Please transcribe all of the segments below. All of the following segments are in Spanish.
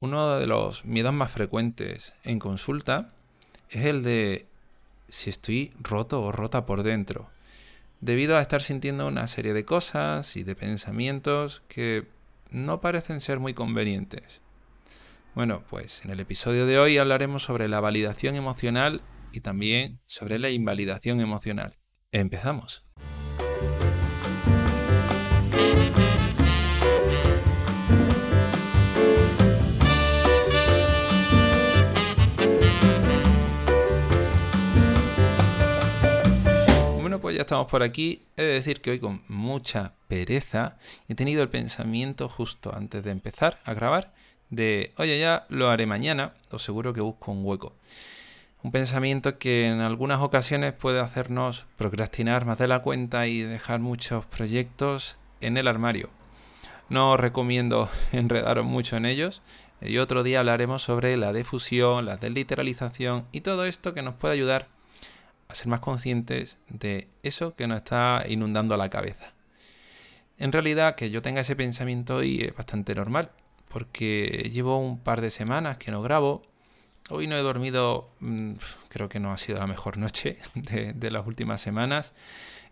Uno de los miedos más frecuentes en consulta es el de si estoy roto o rota por dentro, debido a estar sintiendo una serie de cosas y de pensamientos que no parecen ser muy convenientes. Bueno, pues en el episodio de hoy hablaremos sobre la validación emocional y también sobre la invalidación emocional. Empezamos. Ya estamos por aquí. He de decir que hoy con mucha pereza he tenido el pensamiento justo antes de empezar a grabar de, oye, ya lo haré mañana o seguro que busco un hueco. Un pensamiento que en algunas ocasiones puede hacernos procrastinar más de la cuenta y dejar muchos proyectos en el armario. No os recomiendo enredaros mucho en ellos. Y otro día hablaremos sobre la difusión, la desliteralización y todo esto que nos puede ayudar a ser más conscientes de eso que nos está inundando la cabeza. En realidad, que yo tenga ese pensamiento hoy es bastante normal, porque llevo un par de semanas que no grabo. Hoy no he dormido, mm, creo que no ha sido la mejor noche de, las últimas semanas.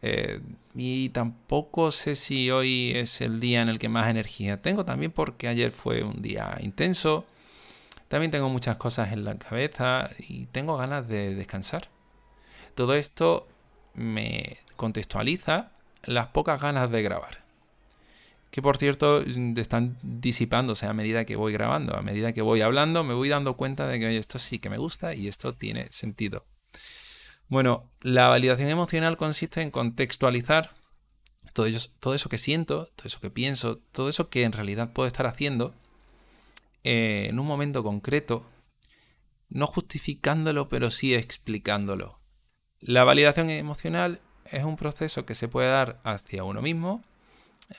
Eh, y tampoco sé si hoy es el día en el que más energía tengo, también porque ayer fue un día intenso. También tengo muchas cosas en la cabeza y tengo ganas de descansar. Todo esto me contextualiza las pocas ganas de grabar. Que por cierto están disipándose a medida que voy grabando, a medida que voy hablando, me voy dando cuenta de que esto sí que me gusta y esto tiene sentido. Bueno, la validación emocional consiste en contextualizar todo, todo eso que siento, todo eso que pienso, todo eso que en realidad puedo estar haciendo eh, en un momento concreto, no justificándolo, pero sí explicándolo. La validación emocional es un proceso que se puede dar hacia uno mismo,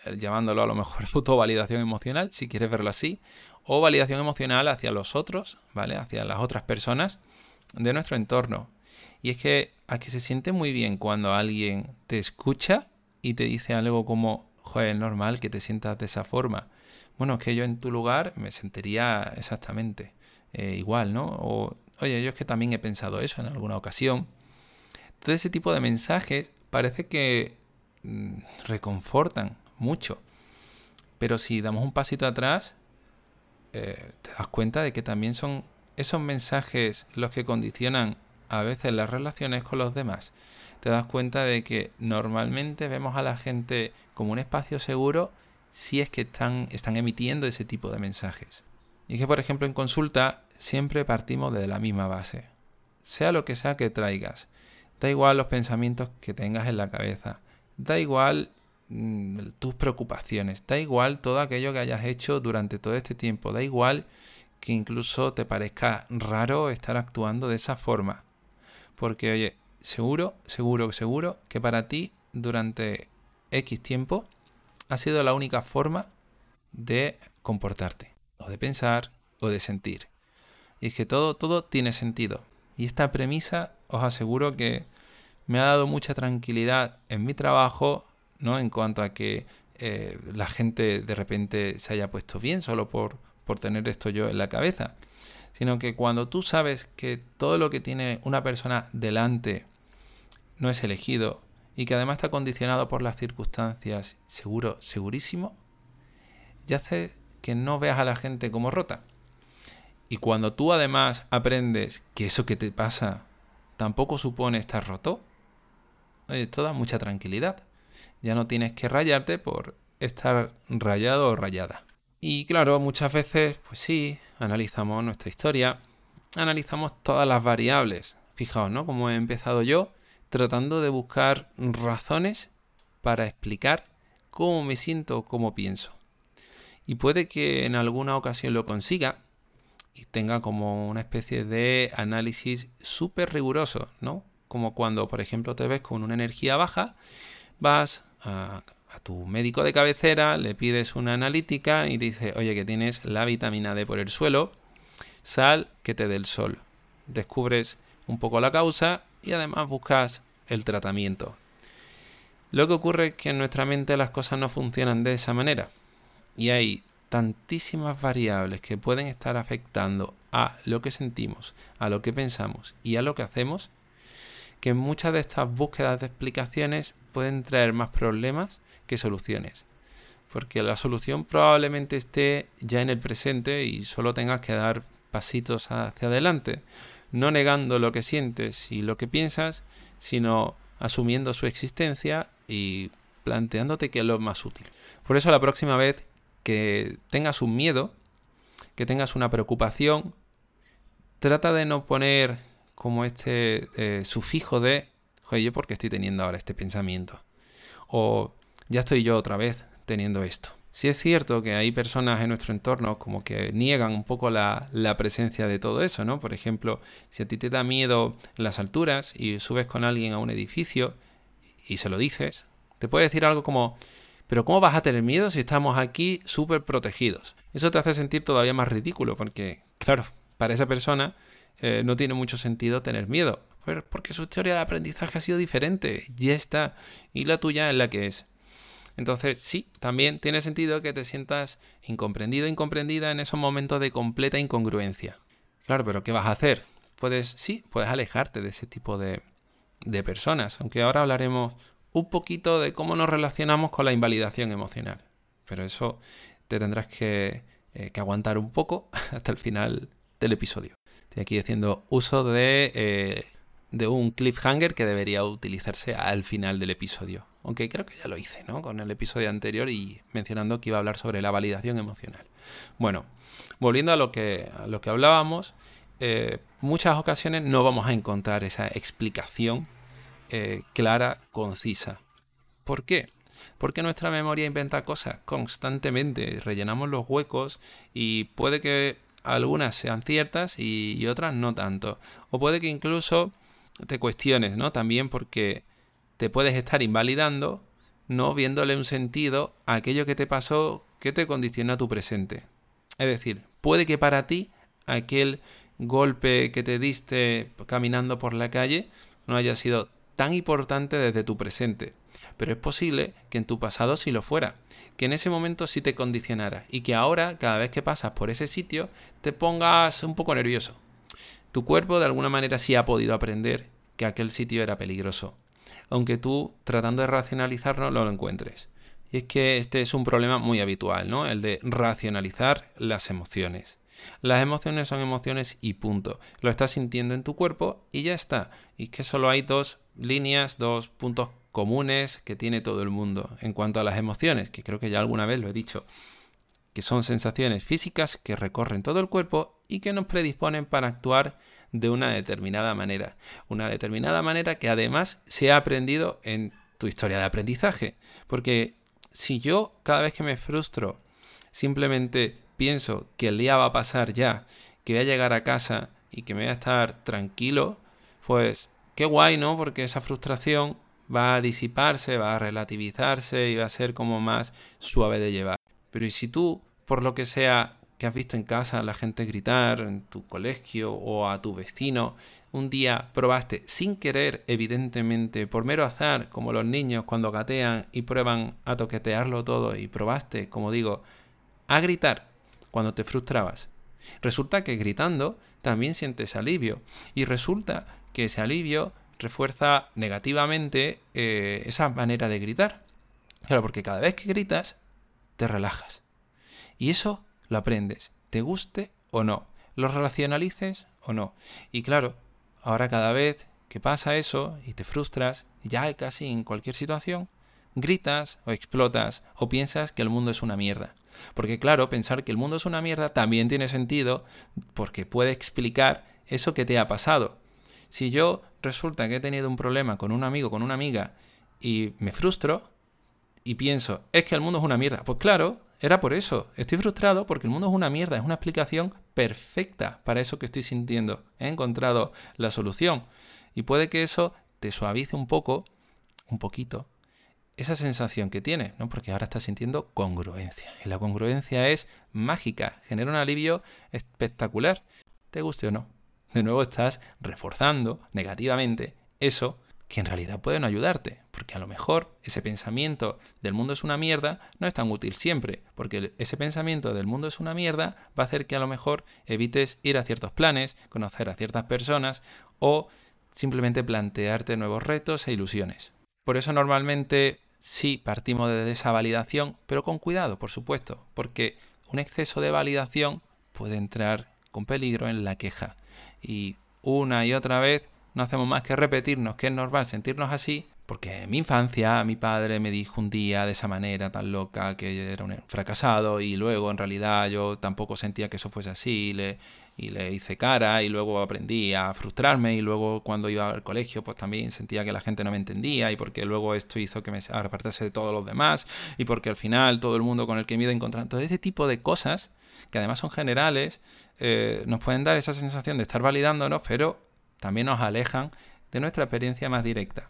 eh, llamándolo a lo mejor autovalidación emocional, si quieres verlo así, o validación emocional hacia los otros, ¿vale? Hacia las otras personas de nuestro entorno. Y es que aquí se siente muy bien cuando alguien te escucha y te dice algo como, joder, es normal que te sientas de esa forma. Bueno, es que yo en tu lugar me sentiría exactamente eh, igual, ¿no? O, oye, yo es que también he pensado eso en alguna ocasión. Todo ese tipo de mensajes parece que mm, reconfortan mucho. Pero si damos un pasito atrás, eh, te das cuenta de que también son esos mensajes los que condicionan a veces las relaciones con los demás. Te das cuenta de que normalmente vemos a la gente como un espacio seguro si es que están, están emitiendo ese tipo de mensajes. Y que, por ejemplo, en consulta siempre partimos de la misma base. Sea lo que sea que traigas, Da igual los pensamientos que tengas en la cabeza. Da igual mm, tus preocupaciones. Da igual todo aquello que hayas hecho durante todo este tiempo. Da igual que incluso te parezca raro estar actuando de esa forma. Porque, oye, seguro, seguro, seguro que para ti durante X tiempo ha sido la única forma de comportarte, o de pensar, o de sentir. Y es que todo, todo tiene sentido. Y esta premisa os aseguro que me ha dado mucha tranquilidad en mi trabajo, ¿no? En cuanto a que eh, la gente de repente se haya puesto bien solo por, por tener esto yo en la cabeza. Sino que cuando tú sabes que todo lo que tiene una persona delante no es elegido y que además está condicionado por las circunstancias, seguro, segurísimo, ya hace que no veas a la gente como rota. Y cuando tú además aprendes que eso que te pasa tampoco supone estar roto, esto da mucha tranquilidad. Ya no tienes que rayarte por estar rayado o rayada. Y claro, muchas veces, pues sí, analizamos nuestra historia, analizamos todas las variables. Fijaos, ¿no? Como he empezado yo, tratando de buscar razones para explicar cómo me siento o cómo pienso. Y puede que en alguna ocasión lo consiga, y tenga como una especie de análisis súper riguroso, ¿no? Como cuando, por ejemplo, te ves con una energía baja, vas a, tu médico de cabecera, le pides una analítica y dice, oye, que tienes la vitamina D por el suelo, sal que te dé el sol. Descubres un poco la causa y además buscas el tratamiento. Lo que ocurre es que en nuestra mente las cosas no funcionan de esa manera. Y hay tantísimas variables que pueden estar afectando a lo que sentimos, a lo que pensamos y a lo que hacemos, que muchas de estas búsquedas de explicaciones pueden traer más problemas que soluciones. Porque la solución probablemente esté ya en el presente y solo tengas que dar pasitos hacia adelante, no negando lo que sientes y lo que piensas, sino asumiendo su existencia y planteándote que es lo más útil. Por eso la próxima vez que tengas un miedo, que tengas una preocupación, trata de no poner como este eh, sufijo de, oye, ¿yo por qué estoy teniendo ahora este pensamiento? O ya estoy yo otra vez teniendo esto. Si es cierto que hay personas en nuestro entorno como que niegan un poco la, la, presencia de todo eso, ¿no? Por ejemplo, si a ti te da miedo las alturas y subes con alguien a un edificio y se lo dices, te puede decir algo como, pero ¿cómo vas a tener miedo si estamos aquí súper protegidos? Eso te hace sentir todavía más ridículo, porque, claro, para esa persona eh, no tiene mucho sentido tener miedo, porque su teoría de aprendizaje ha sido diferente, ya está, y la tuya es la que es. Entonces, sí, también tiene sentido que te sientas incomprendido, incomprendida en esos momentos de completa incongruencia. Claro, pero ¿qué vas a hacer? Puedes, sí, puedes alejarte de ese tipo de, de personas, aunque ahora hablaremos un poquito de cómo nos relacionamos con la invalidación emocional. Pero eso te tendrás que, eh, aguantar un poco hasta el final del episodio. Estoy aquí haciendo uso de, eh, de un cliffhanger que debería utilizarse al final del episodio. Aunque creo que ya lo hice, ¿no? Con el episodio anterior y mencionando que iba a hablar sobre la validación emocional. Bueno, volviendo a lo que, a lo que hablábamos, eh, muchas ocasiones no vamos a encontrar esa explicación eh, clara, concisa. ¿Por qué? Porque nuestra memoria inventa cosas constantemente, rellenamos los huecos y puede que algunas sean ciertas y, otras no tanto. O puede que incluso te cuestiones, ¿no? También porque te puedes estar invalidando, no viéndole un sentido a aquello que te pasó que te condiciona tu presente. Es decir, puede que para ti aquel golpe que te diste caminando por la calle no haya sido tan importante desde tu presente. Pero es posible que en tu pasado sí lo fuera, que en ese momento sí te condicionara y que ahora, cada vez que pasas por ese sitio, te pongas un poco nervioso. Tu cuerpo de alguna manera sí ha podido aprender que aquel sitio era peligroso, aunque tú, tratando de racionalizarlo, no lo encuentres. Y es que este es un problema muy habitual, ¿no? El de racionalizar las emociones. Las emociones son emociones y punto. Lo estás sintiendo en tu cuerpo y ya está. Y que solo hay dos líneas, dos puntos comunes que tiene todo el mundo en cuanto a las emociones, que creo que ya alguna vez lo he dicho, que son sensaciones físicas que recorren todo el cuerpo y que nos predisponen para actuar de una determinada manera. Una determinada manera que además se ha aprendido en tu historia de aprendizaje. Porque si yo cada vez que me frustro simplemente pienso que el día va a pasar ya, que voy a llegar a casa y que me voy a estar tranquilo, pues qué guay, ¿no? Porque esa frustración va a disiparse, va a relativizarse y va a ser como más suave de llevar. Pero ¿y si tú, por lo que sea que has visto en casa a la gente gritar, en tu colegio o a tu vecino, un día probaste sin querer, evidentemente, por mero azar, como los niños cuando gatean y prueban a toquetearlo todo y probaste, como digo, a gritar cuando te frustrabas. Resulta que gritando también sientes alivio y resulta que ese alivio refuerza negativamente eh, esa manera de gritar. Claro, porque cada vez que gritas, te relajas. Y eso lo aprendes, te guste o no, lo racionalices o no. Y claro, ahora cada vez que pasa eso y te frustras, ya casi en cualquier situación, gritas o explotas o piensas que el mundo es una mierda. Porque claro, pensar que el mundo es una mierda también tiene sentido porque puede explicar eso que te ha pasado. Si yo resulta que he tenido un problema con un amigo, con una amiga, y me frustro y pienso, es que el mundo es una mierda. Pues claro, era por eso. Estoy frustrado porque el mundo es una mierda. Es una explicación perfecta para eso que estoy sintiendo. He encontrado la solución. Y puede que eso te suavice un poco, un poquito, esa sensación que tienes, ¿no? Porque ahora estás sintiendo congruencia. Y la congruencia es mágica, genera un alivio espectacular, te guste o no de nuevo estás reforzando negativamente eso que en realidad pueden ayudarte, porque a lo mejor ese pensamiento del mundo es una mierda no es tan útil siempre, porque ese pensamiento del mundo es una mierda va a hacer que a lo mejor evites ir a ciertos planes, conocer a ciertas personas o simplemente plantearte nuevos retos e ilusiones. Por eso normalmente sí partimos de esa validación, pero con cuidado, por supuesto, porque un exceso de validación puede entrar con peligro en la queja. Y una y otra vez no hacemos más que repetirnos que es normal sentirnos así, porque en mi infancia mi padre me dijo un día de esa manera tan loca que era un fracasado y luego en realidad yo tampoco sentía que eso fuese así le, y le hice cara y luego aprendí a frustrarme y luego cuando iba al colegio pues también sentía que la gente no me entendía y porque luego esto hizo que me apartase de todos los demás y porque al final todo el mundo con el que me iba encontrando todo ese tipo de cosas que además son generales eh, nos pueden dar esa sensación de estar validándonos pero también nos alejan de nuestra experiencia más directa.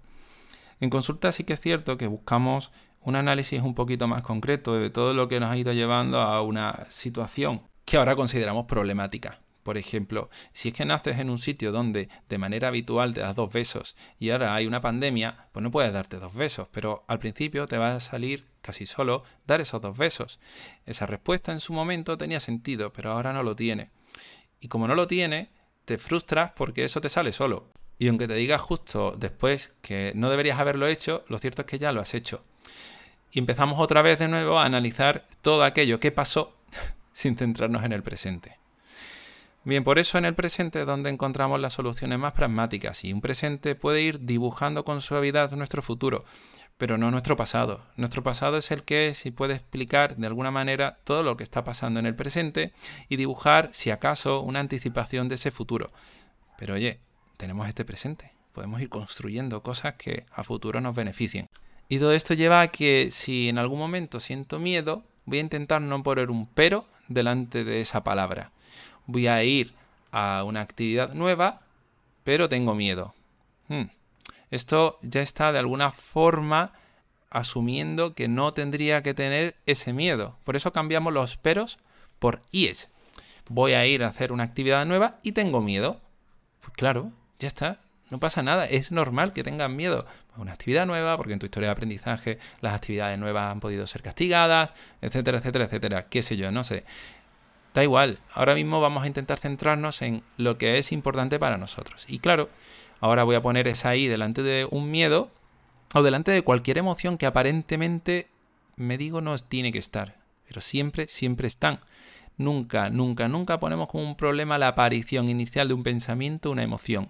En consulta sí que es cierto que buscamos un análisis un poquito más concreto de todo lo que nos ha ido llevando a una situación que ahora consideramos problemática. Por ejemplo, si es que naces en un sitio donde de manera habitual te das dos besos y ahora hay una pandemia, pues no puedes darte dos besos, pero al principio te va a salir casi solo dar esos dos besos. Esa respuesta en su momento tenía sentido, pero ahora no lo tiene. Y como no lo tiene, te frustras porque eso te sale solo. Y aunque te digas justo después que no deberías haberlo hecho, lo cierto es que ya lo has hecho. Y empezamos otra vez de nuevo a analizar todo aquello que pasó sin centrarnos en el presente. Bien, por eso en el presente es donde encontramos las soluciones más pragmáticas y un presente puede ir dibujando con suavidad nuestro futuro, pero no nuestro pasado. Nuestro pasado es el que y puede explicar de alguna manera todo lo que está pasando en el presente y dibujar, si acaso, una anticipación de ese futuro. Pero oye, tenemos este presente, podemos ir construyendo cosas que a futuro nos beneficien. Y todo esto lleva a que si en algún momento siento miedo, voy a intentar no poner un pero delante de esa palabra. Voy a ir a una actividad nueva, pero tengo miedo. Hmm. Esto ya está de alguna forma asumiendo que no tendría que tener ese miedo. Por eso cambiamos los peros por IES. Voy a ir a hacer una actividad nueva y tengo miedo. Pues claro, ya está. No pasa nada, es normal que tengan miedo a una actividad nueva, porque en tu historia de aprendizaje las actividades nuevas han podido ser castigadas, etcétera, etcétera, etcétera. Qué sé yo, no sé. Da igual, ahora mismo vamos a intentar centrarnos en lo que es importante para nosotros. Y claro, Ahora voy a poner esa ahí delante de un miedo o delante de cualquier emoción que aparentemente me digo no tiene que estar, pero siempre, siempre están. Nunca, nunca, nunca ponemos como un problema la aparición inicial de un pensamiento, una emoción.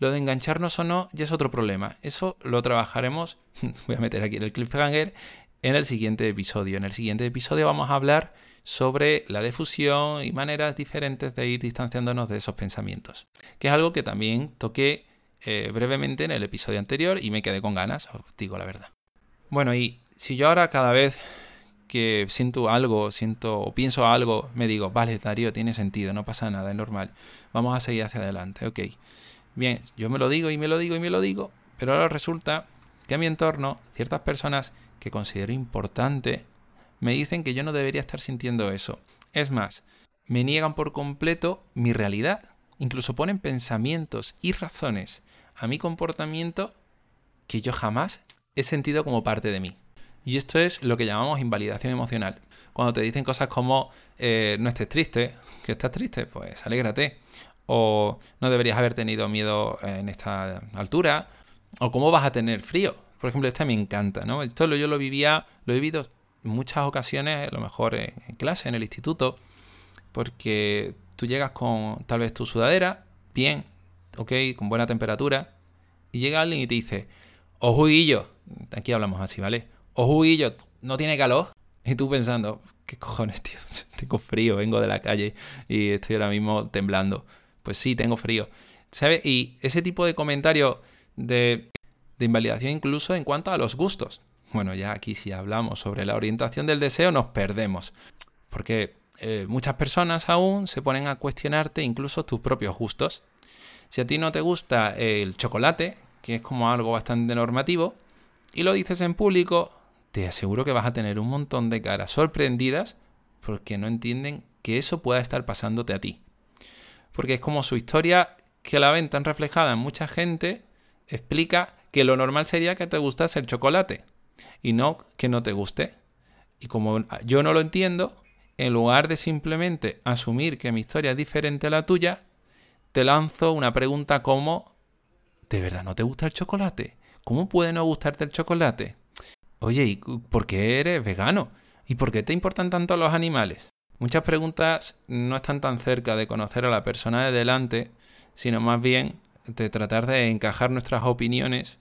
Lo de engancharnos o no ya es otro problema. Eso lo trabajaremos, voy a meter aquí el cliffhanger, en el siguiente episodio. En el siguiente episodio vamos a hablar sobre la difusión y maneras diferentes de ir distanciándonos de esos pensamientos, que es algo que también toqué eh, brevemente en el episodio anterior y me quedé con ganas, os digo la verdad. Bueno, y si yo ahora cada vez que siento algo, siento o pienso algo, me digo, vale, Darío, tiene sentido, no pasa nada, es normal, vamos a seguir hacia adelante, ok. Bien, yo me lo digo y me lo digo y me lo digo, pero ahora resulta que a mi entorno ciertas personas que considero importante me dicen que yo no debería estar sintiendo eso. Es más, me niegan por completo mi realidad. Incluso ponen pensamientos y razones a mi comportamiento que yo jamás he sentido como parte de mí. Y esto es lo que llamamos invalidación emocional. Cuando te dicen cosas como eh, no estés triste, que estás triste, pues alégrate. O no deberías haber tenido miedo en esta altura. O cómo vas a tener frío. Por ejemplo, este me encanta, ¿no? Esto yo lo vivía, lo he vivido muchas ocasiones, a lo mejor en, clase, en el instituto, porque tú llegas con tal vez tu sudadera, bien, ok, con buena temperatura, y llega alguien y te dice, ojuguillo, aquí hablamos así, ¿vale? Ojuguillo, ¿no tiene calor? Y tú pensando, ¿qué cojones, tío? Tengo frío, vengo de la calle y estoy ahora mismo temblando. Pues sí, tengo frío. ¿Sabes? Y ese tipo de comentarios de, de invalidación incluso en cuanto a los gustos. Bueno, ya aquí si hablamos sobre la orientación del deseo nos perdemos, porque eh, muchas personas aún se ponen a cuestionarte incluso tus propios gustos. Si a ti no te gusta el chocolate, que es como algo bastante normativo, y lo dices en público, te aseguro que vas a tener un montón de caras sorprendidas porque no entienden que eso pueda estar pasándote a ti. Porque es como su historia que la ven tan reflejada en mucha gente explica que lo normal sería que te gustase el chocolate y no que no te guste. Y como yo no lo entiendo, en lugar de simplemente asumir que mi historia es diferente a la tuya, te lanzo una pregunta como, ¿de verdad no te gusta el chocolate? ¿Cómo puede no gustarte el chocolate? Oye, ¿y por qué eres vegano? ¿Y por qué te importan tanto los animales? Muchas preguntas no están tan cerca de conocer a la persona de delante, sino más bien de tratar de encajar nuestras opiniones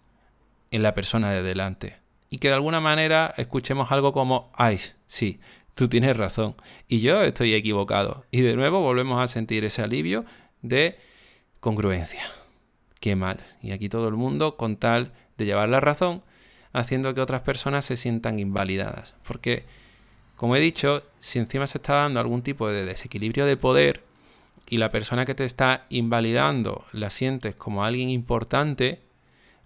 en la persona de delante. Y que de alguna manera escuchemos algo como, ay, sí, tú tienes razón, y yo estoy equivocado. Y de nuevo volvemos a sentir ese alivio de congruencia. Qué mal. Y aquí todo el mundo con tal de llevar la razón, haciendo que otras personas se sientan invalidadas. Porque, como he dicho, si encima se está dando algún tipo de desequilibrio de poder y la persona que te está invalidando la sientes como alguien importante,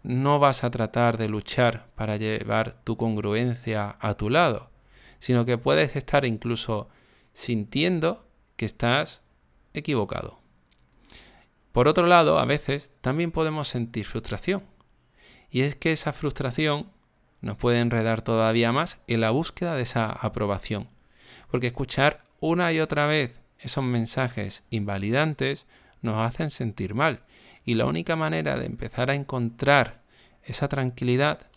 no vas a tratar de luchar para llevar tu congruencia a tu lado, sino que puedes estar incluso sintiendo que estás equivocado. Por otro lado, a veces también podemos sentir frustración. Y es que esa frustración nos puede enredar todavía más en la búsqueda de esa aprobación. Porque escuchar una y otra vez esos mensajes invalidantes nos hacen sentir mal. Y la única manera de empezar a encontrar esa tranquilidad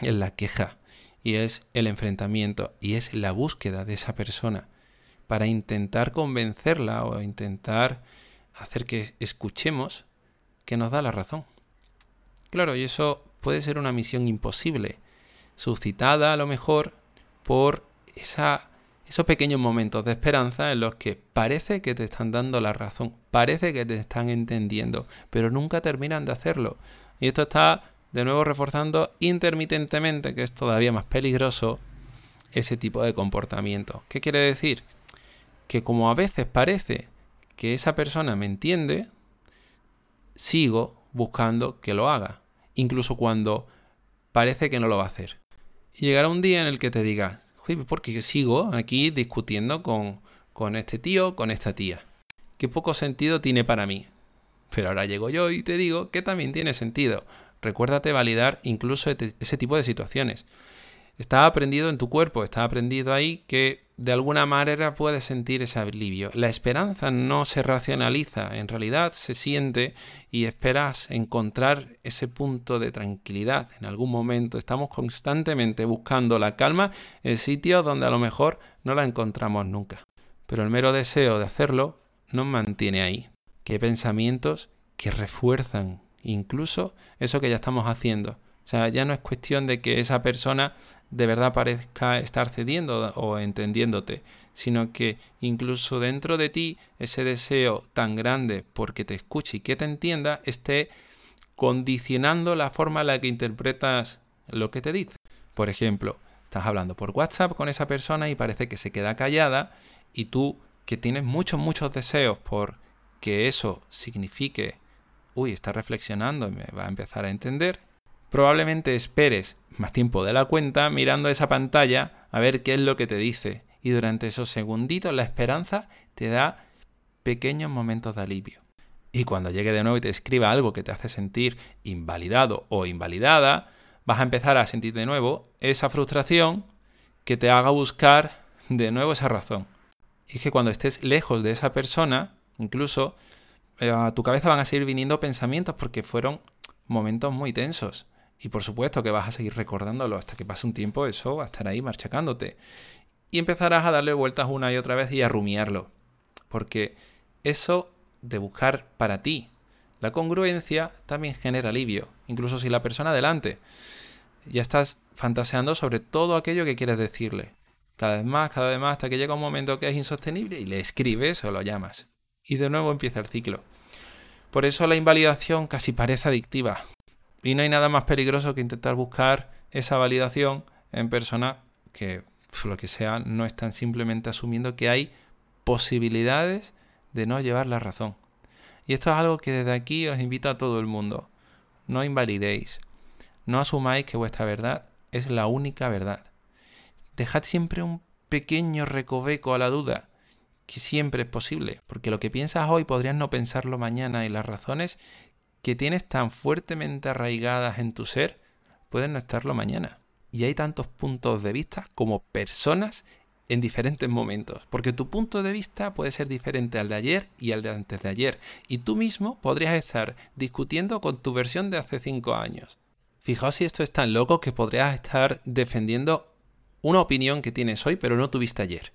es la queja y es el enfrentamiento y es la búsqueda de esa persona para intentar convencerla o intentar hacer que escuchemos que nos da la razón. Claro, y eso puede ser una misión imposible, suscitada a lo mejor por esa, esos pequeños momentos de esperanza en los que parece que te están dando la razón, parece que te están entendiendo, pero nunca terminan de hacerlo. Y esto está de nuevo reforzando intermitentemente, que es todavía más peligroso, ese tipo de comportamiento. ¿Qué quiere decir? Que como a veces parece que esa persona me entiende, sigo buscando que lo haga, incluso cuando parece que no lo va a hacer. Y llegará un día en el que te diga, ¿por qué sigo aquí discutiendo con, con este tío, con esta tía? Qué poco sentido tiene para mí. Pero ahora llego yo y te digo que también tiene sentido. Recuérdate validar incluso ese tipo de situaciones. Está aprendido en tu cuerpo, está aprendido ahí que de alguna manera puedes sentir ese alivio. La esperanza no se racionaliza, en realidad se siente y esperas encontrar ese punto de tranquilidad en algún momento. Estamos constantemente buscando la calma en sitios donde a lo mejor no la encontramos nunca. Pero el mero deseo de hacerlo nos mantiene ahí. Qué pensamientos que refuerzan incluso eso que ya estamos haciendo. O sea, ya no es cuestión de que esa persona de verdad parezca estar cediendo o entendiéndote, sino que incluso dentro de ti ese deseo tan grande porque te escuche y que te entienda esté condicionando la forma en la que interpretas lo que te dice. Por ejemplo, estás hablando por WhatsApp con esa persona y parece que se queda callada y tú que tienes muchos, muchos deseos por que eso signifique, uy, está reflexionando y me va a empezar a entender, probablemente esperes más tiempo de la cuenta mirando esa pantalla a ver qué es lo que te dice. Y durante esos segunditos la esperanza te da pequeños momentos de alivio. Y cuando llegue de nuevo y te escriba algo que te hace sentir invalidado o invalidada, vas a empezar a sentir de nuevo esa frustración que te haga buscar de nuevo esa razón. Y que cuando estés lejos de esa persona, incluso eh, a tu cabeza van a seguir viniendo pensamientos porque fueron momentos muy tensos. Y por supuesto que vas a seguir recordándolo hasta que pase un tiempo, eso va a estar ahí marchacándote. Y empezarás a darle vueltas una y otra vez y a rumiarlo. Porque eso de buscar para ti la congruencia también genera alivio, incluso si la persona delante ya estás fantaseando sobre todo aquello que quieres decirle. Cada vez más, cada vez más, hasta que llega un momento que es insostenible y le escribes o lo llamas. Y de nuevo empieza el ciclo. Por eso la invalidación casi parece adictiva. Y no hay nada más peligroso que intentar buscar esa validación en personas que, por lo que sea, no están simplemente asumiendo que hay posibilidades de no llevar la razón. Y esto es algo que desde aquí os invito a todo el mundo. No invalidéis. No asumáis que vuestra verdad es la única verdad. Dejad siempre un pequeño recoveco a la duda, que siempre es posible, porque lo que piensas hoy podrías no pensarlo mañana y las razones que tienes tan fuertemente arraigadas en tu ser pueden no estarlo mañana. Y hay tantos puntos de vista como personas en diferentes momentos, porque tu punto de vista puede ser diferente al de ayer y al de antes de ayer, y tú mismo podrías estar discutiendo con tu versión de hace cinco años. Fijaos si esto es tan loco que podrías estar defendiendo una opinión que tienes hoy pero no tuviste ayer,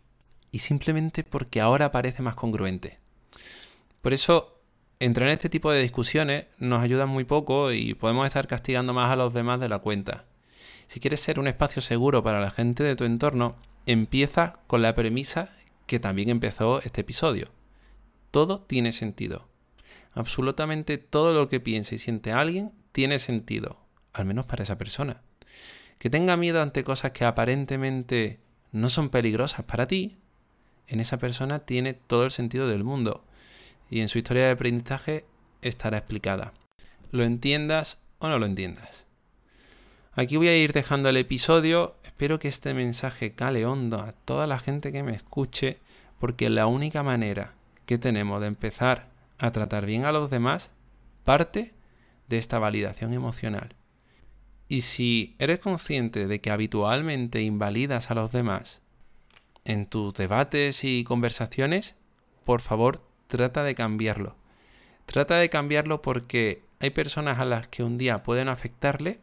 y simplemente porque ahora parece más congruente. Por eso, entrar en este tipo de discusiones nos ayuda muy poco y podemos estar castigando más a los demás de la cuenta. Si quieres ser un espacio seguro para la gente de tu entorno, empieza con la premisa que también empezó este episodio. Todo tiene sentido. Absolutamente todo lo que piensa y siente alguien tiene sentido, al menos para esa persona. Que tenga miedo ante cosas que aparentemente no son peligrosas para ti, en esa persona tiene todo el sentido del mundo y en su historia de aprendizaje estará explicada. Lo entiendas o no lo entiendas. Aquí voy a ir dejando el episodio. Espero que este mensaje cale hondo a toda la gente que me escuche, porque la única manera que tenemos de empezar a tratar bien a los demás parte de esta validación emocional. Y si eres consciente de que habitualmente invalidas a los demás en tus debates y conversaciones, por favor trata de cambiarlo. Trata de cambiarlo porque hay personas a las que un día pueden afectarle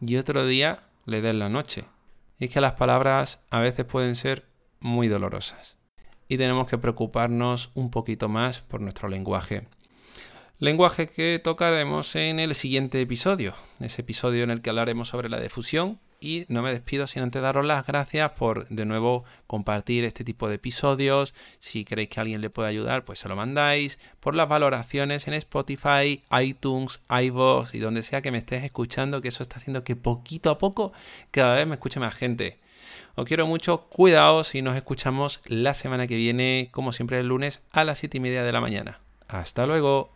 y otro día le den la noche. Y es que las palabras a veces pueden ser muy dolorosas. Y tenemos que preocuparnos un poquito más por nuestro lenguaje. Lenguaje que tocaremos en el siguiente episodio, ese episodio en el que hablaremos sobre la difusión y no me despido sin antes daros las gracias por de nuevo compartir este tipo de episodios. Si queréis que alguien le pueda ayudar, pues se lo mandáis. Por las valoraciones en Spotify, iTunes, iVoox y donde sea que me estés escuchando, que eso está haciendo que poquito a poco cada vez me escuche más gente. Os quiero mucho, cuidaos y nos escuchamos la semana que viene, como siempre el lunes, a las 7 y media de la mañana. Hasta luego.